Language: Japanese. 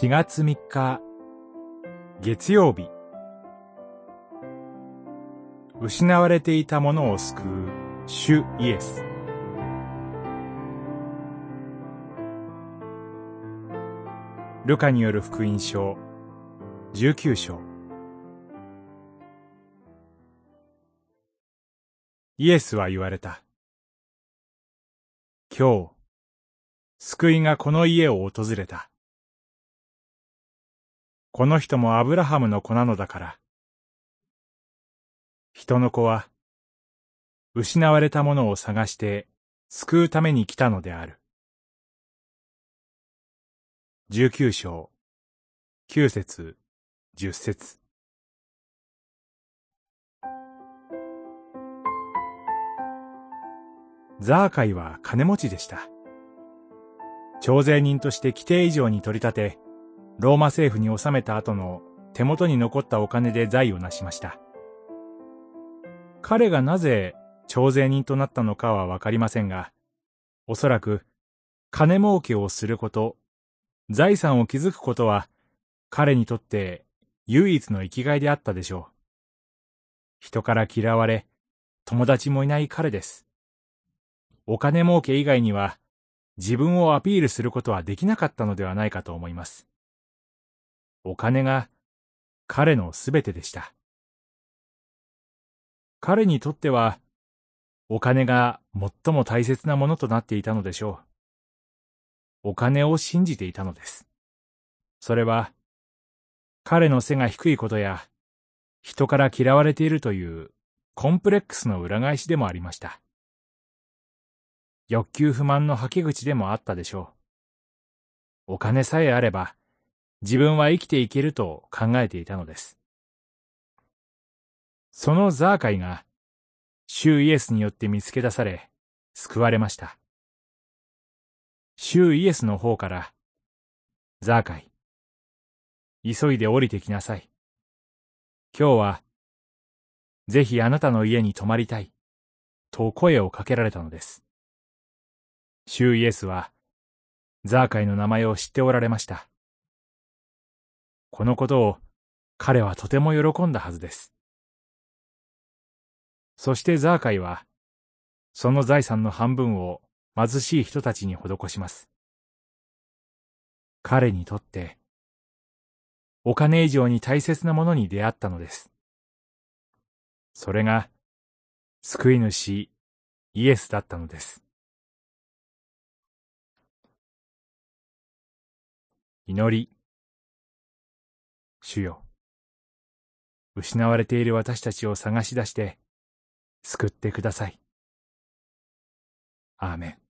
4月3日月曜日失われていたものを救う主イエスルカによる福音書19章イエスは言われた。今日、救いがこの家を訪れた。この人もアブラハムの子なのだから。人の子は、失われたものを探して救うために来たのである。十九章、九節、十節。ザーカイは金持ちでした。徴税人として規定以上に取り立て、ローマ政府に納めた後の手元に残ったお金で財を成しました。彼がなぜ徴税人となったのかはわかりませんが、おそらく金儲けをすること、財産を築くことは彼にとって唯一の生きがいであったでしょう。人から嫌われ、友達もいない彼です。お金儲け以外には自分をアピールすることはできなかったのではないかと思います。お金が彼のすべてでした。彼にとっては、お金が最も大切なものとなっていたのでしょう。お金を信じていたのです。それは、彼の背が低いことや、人から嫌われているというコンプレックスの裏返しでもありました。欲求不満の吐き口でもあったでしょう。お金さえあれば、自分は生きていけると考えていたのです。そのザーカイが、主イエスによって見つけ出され、救われました。主イエスの方から、ザーカイ、急いで降りてきなさい。今日は、ぜひあなたの家に泊まりたい、と声をかけられたのです。主イエスは、ザーカイの名前を知っておられました。このことを彼はとても喜んだはずです。そしてザーカイは、その財産の半分を貧しい人たちに施します。彼にとって、お金以上に大切なものに出会ったのです。それが、救い主イエスだったのです。祈り主よ。失われている私たちを探し出して、救ってください。アーメン。